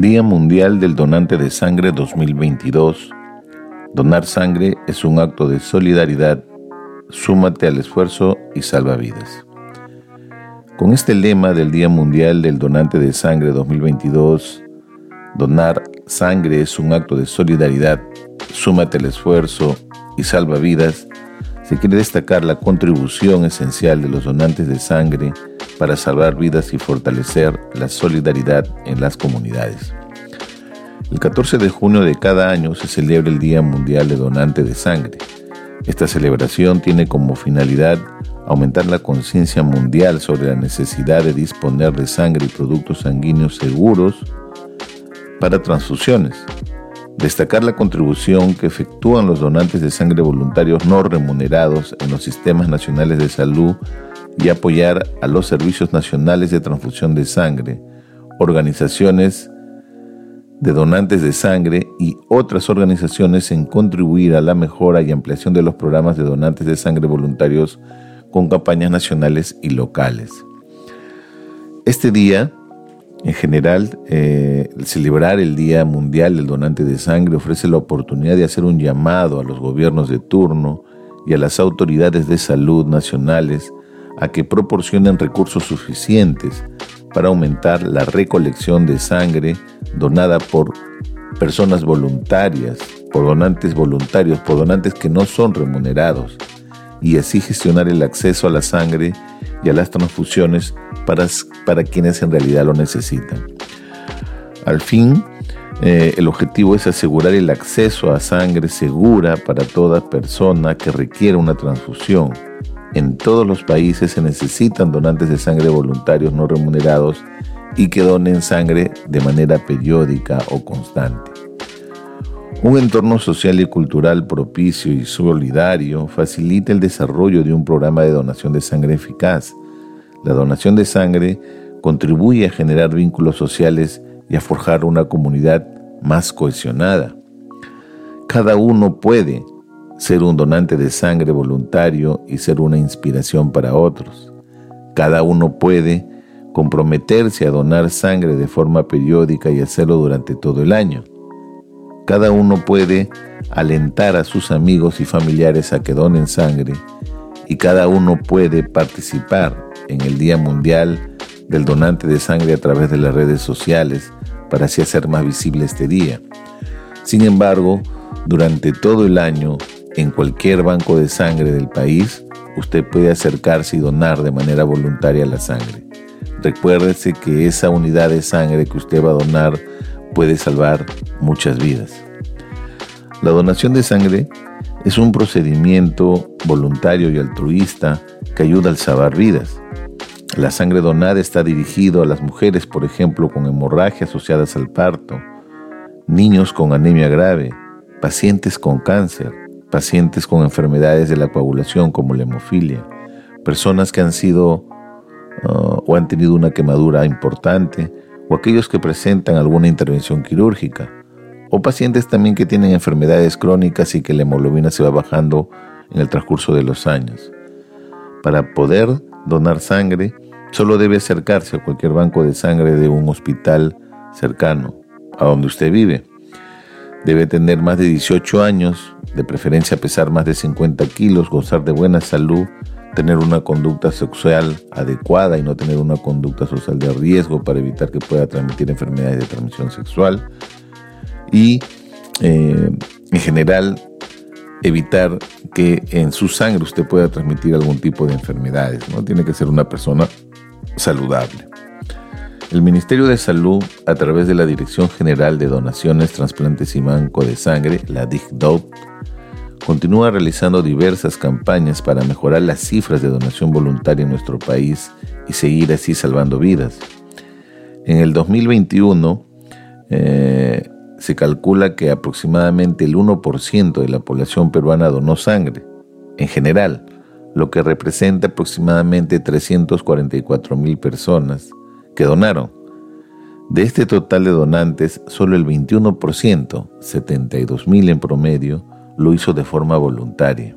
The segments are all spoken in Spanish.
Día Mundial del Donante de Sangre 2022. Donar sangre es un acto de solidaridad. Súmate al esfuerzo y salva vidas. Con este lema del Día Mundial del Donante de Sangre 2022, donar sangre es un acto de solidaridad. Súmate al esfuerzo y salva vidas, se quiere destacar la contribución esencial de los donantes de sangre para salvar vidas y fortalecer la solidaridad en las comunidades. El 14 de junio de cada año se celebra el Día Mundial de Donante de Sangre. Esta celebración tiene como finalidad aumentar la conciencia mundial sobre la necesidad de disponer de sangre y productos sanguíneos seguros para transfusiones, Destacar la contribución que efectúan los donantes de sangre voluntarios no remunerados en los sistemas nacionales de salud y apoyar a los servicios nacionales de transfusión de sangre, organizaciones de donantes de sangre y otras organizaciones en contribuir a la mejora y ampliación de los programas de donantes de sangre voluntarios con campañas nacionales y locales. Este día en general, eh, celebrar el Día Mundial del Donante de Sangre ofrece la oportunidad de hacer un llamado a los gobiernos de turno y a las autoridades de salud nacionales a que proporcionen recursos suficientes para aumentar la recolección de sangre donada por personas voluntarias, por donantes voluntarios, por donantes que no son remunerados, y así gestionar el acceso a la sangre y a las transfusiones para, para quienes en realidad lo necesitan. Al fin, eh, el objetivo es asegurar el acceso a sangre segura para toda persona que requiera una transfusión. En todos los países se necesitan donantes de sangre voluntarios no remunerados y que donen sangre de manera periódica o constante. Un entorno social y cultural propicio y solidario facilita el desarrollo de un programa de donación de sangre eficaz. La donación de sangre contribuye a generar vínculos sociales y a forjar una comunidad más cohesionada. Cada uno puede ser un donante de sangre voluntario y ser una inspiración para otros. Cada uno puede comprometerse a donar sangre de forma periódica y hacerlo durante todo el año. Cada uno puede alentar a sus amigos y familiares a que donen sangre y cada uno puede participar en el Día Mundial del Donante de Sangre a través de las redes sociales para así hacer más visible este día. Sin embargo, durante todo el año, en cualquier banco de sangre del país, usted puede acercarse y donar de manera voluntaria la sangre. Recuérdese que esa unidad de sangre que usted va a donar puede salvar muchas vidas. La donación de sangre es un procedimiento voluntario y altruista que ayuda al salvar vidas. La sangre donada está dirigido a las mujeres, por ejemplo, con hemorragia asociadas al parto, niños con anemia grave, pacientes con cáncer, pacientes con enfermedades de la coagulación como la hemofilia, personas que han sido uh, o han tenido una quemadura importante o aquellos que presentan alguna intervención quirúrgica, o pacientes también que tienen enfermedades crónicas y que la hemoglobina se va bajando en el transcurso de los años. Para poder donar sangre, solo debe acercarse a cualquier banco de sangre de un hospital cercano a donde usted vive. Debe tener más de 18 años, de preferencia pesar más de 50 kilos, gozar de buena salud tener una conducta sexual adecuada y no tener una conducta social de riesgo para evitar que pueda transmitir enfermedades de transmisión sexual y eh, en general evitar que en su sangre usted pueda transmitir algún tipo de enfermedades, ¿no? Tiene que ser una persona saludable. El Ministerio de Salud, a través de la Dirección General de Donaciones, Transplantes y Banco de Sangre, la DICDOT, continúa realizando diversas campañas para mejorar las cifras de donación voluntaria en nuestro país y seguir así salvando vidas. En el 2021 eh, se calcula que aproximadamente el 1% de la población peruana donó sangre, en general, lo que representa aproximadamente 344 mil personas que donaron. De este total de donantes, solo el 21%, 72 mil en promedio, lo hizo de forma voluntaria.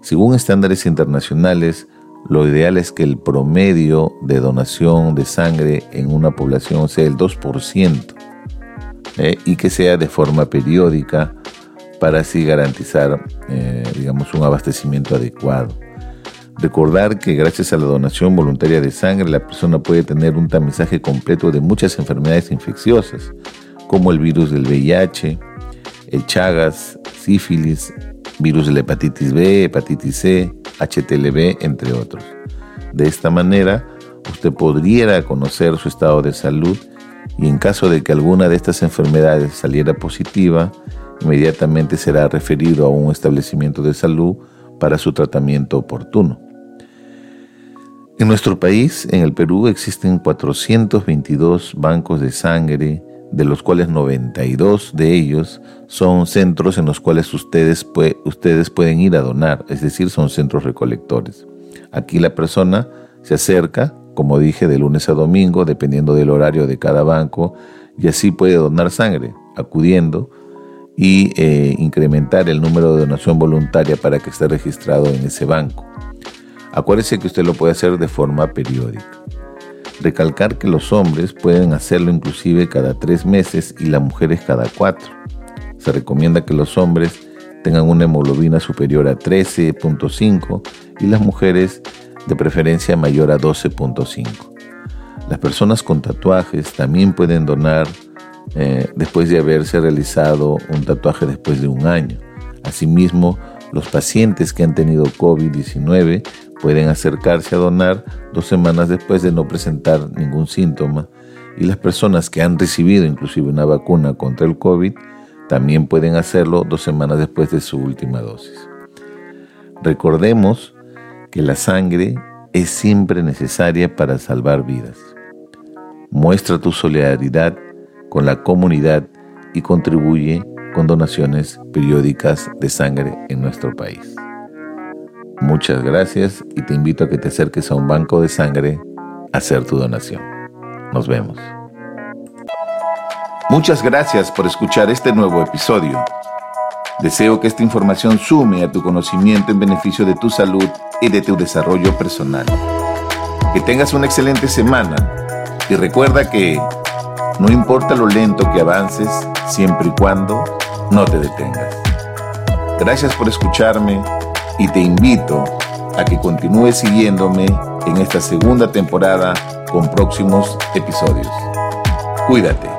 Según estándares internacionales, lo ideal es que el promedio de donación de sangre en una población sea el 2% eh, y que sea de forma periódica para así garantizar, eh, digamos, un abastecimiento adecuado. Recordar que gracias a la donación voluntaria de sangre la persona puede tener un tamizaje completo de muchas enfermedades infecciosas, como el virus del VIH, el Chagas, sífilis, virus de la hepatitis B, hepatitis C, HTLV, entre otros. De esta manera, usted podría conocer su estado de salud y en caso de que alguna de estas enfermedades saliera positiva, inmediatamente será referido a un establecimiento de salud para su tratamiento oportuno. En nuestro país, en el Perú, existen 422 bancos de sangre, de los cuales 92 de ellos son centros en los cuales ustedes, pueden ir a donar, es decir, son centros recolectores. Aquí la persona se acerca, como dije, de lunes a domingo, dependiendo del horario de cada banco, y así puede donar sangre, acudiendo y eh, incrementar el número de donación voluntaria para que esté registrado en ese banco. Acuérdese que usted lo puede hacer de forma periódica. Recalcar que los hombres pueden hacerlo inclusive cada tres meses y las mujeres cada cuatro. Se recomienda que los hombres tengan una hemoglobina superior a 13.5 y las mujeres de preferencia mayor a 12.5. Las personas con tatuajes también pueden donar eh, después de haberse realizado un tatuaje después de un año. Asimismo, los pacientes que han tenido COVID-19 pueden acercarse a donar dos semanas después de no presentar ningún síntoma y las personas que han recibido inclusive una vacuna contra el COVID también pueden hacerlo dos semanas después de su última dosis. Recordemos que la sangre es siempre necesaria para salvar vidas. Muestra tu solidaridad con la comunidad y contribuye con donaciones periódicas de sangre en nuestro país. Muchas gracias y te invito a que te acerques a un banco de sangre a hacer tu donación. Nos vemos. Muchas gracias por escuchar este nuevo episodio. Deseo que esta información sume a tu conocimiento en beneficio de tu salud y de tu desarrollo personal. Que tengas una excelente semana y recuerda que no importa lo lento que avances, siempre y cuando no te detengas. Gracias por escucharme y te invito a que continúes siguiéndome en esta segunda temporada con próximos episodios. Cuídate.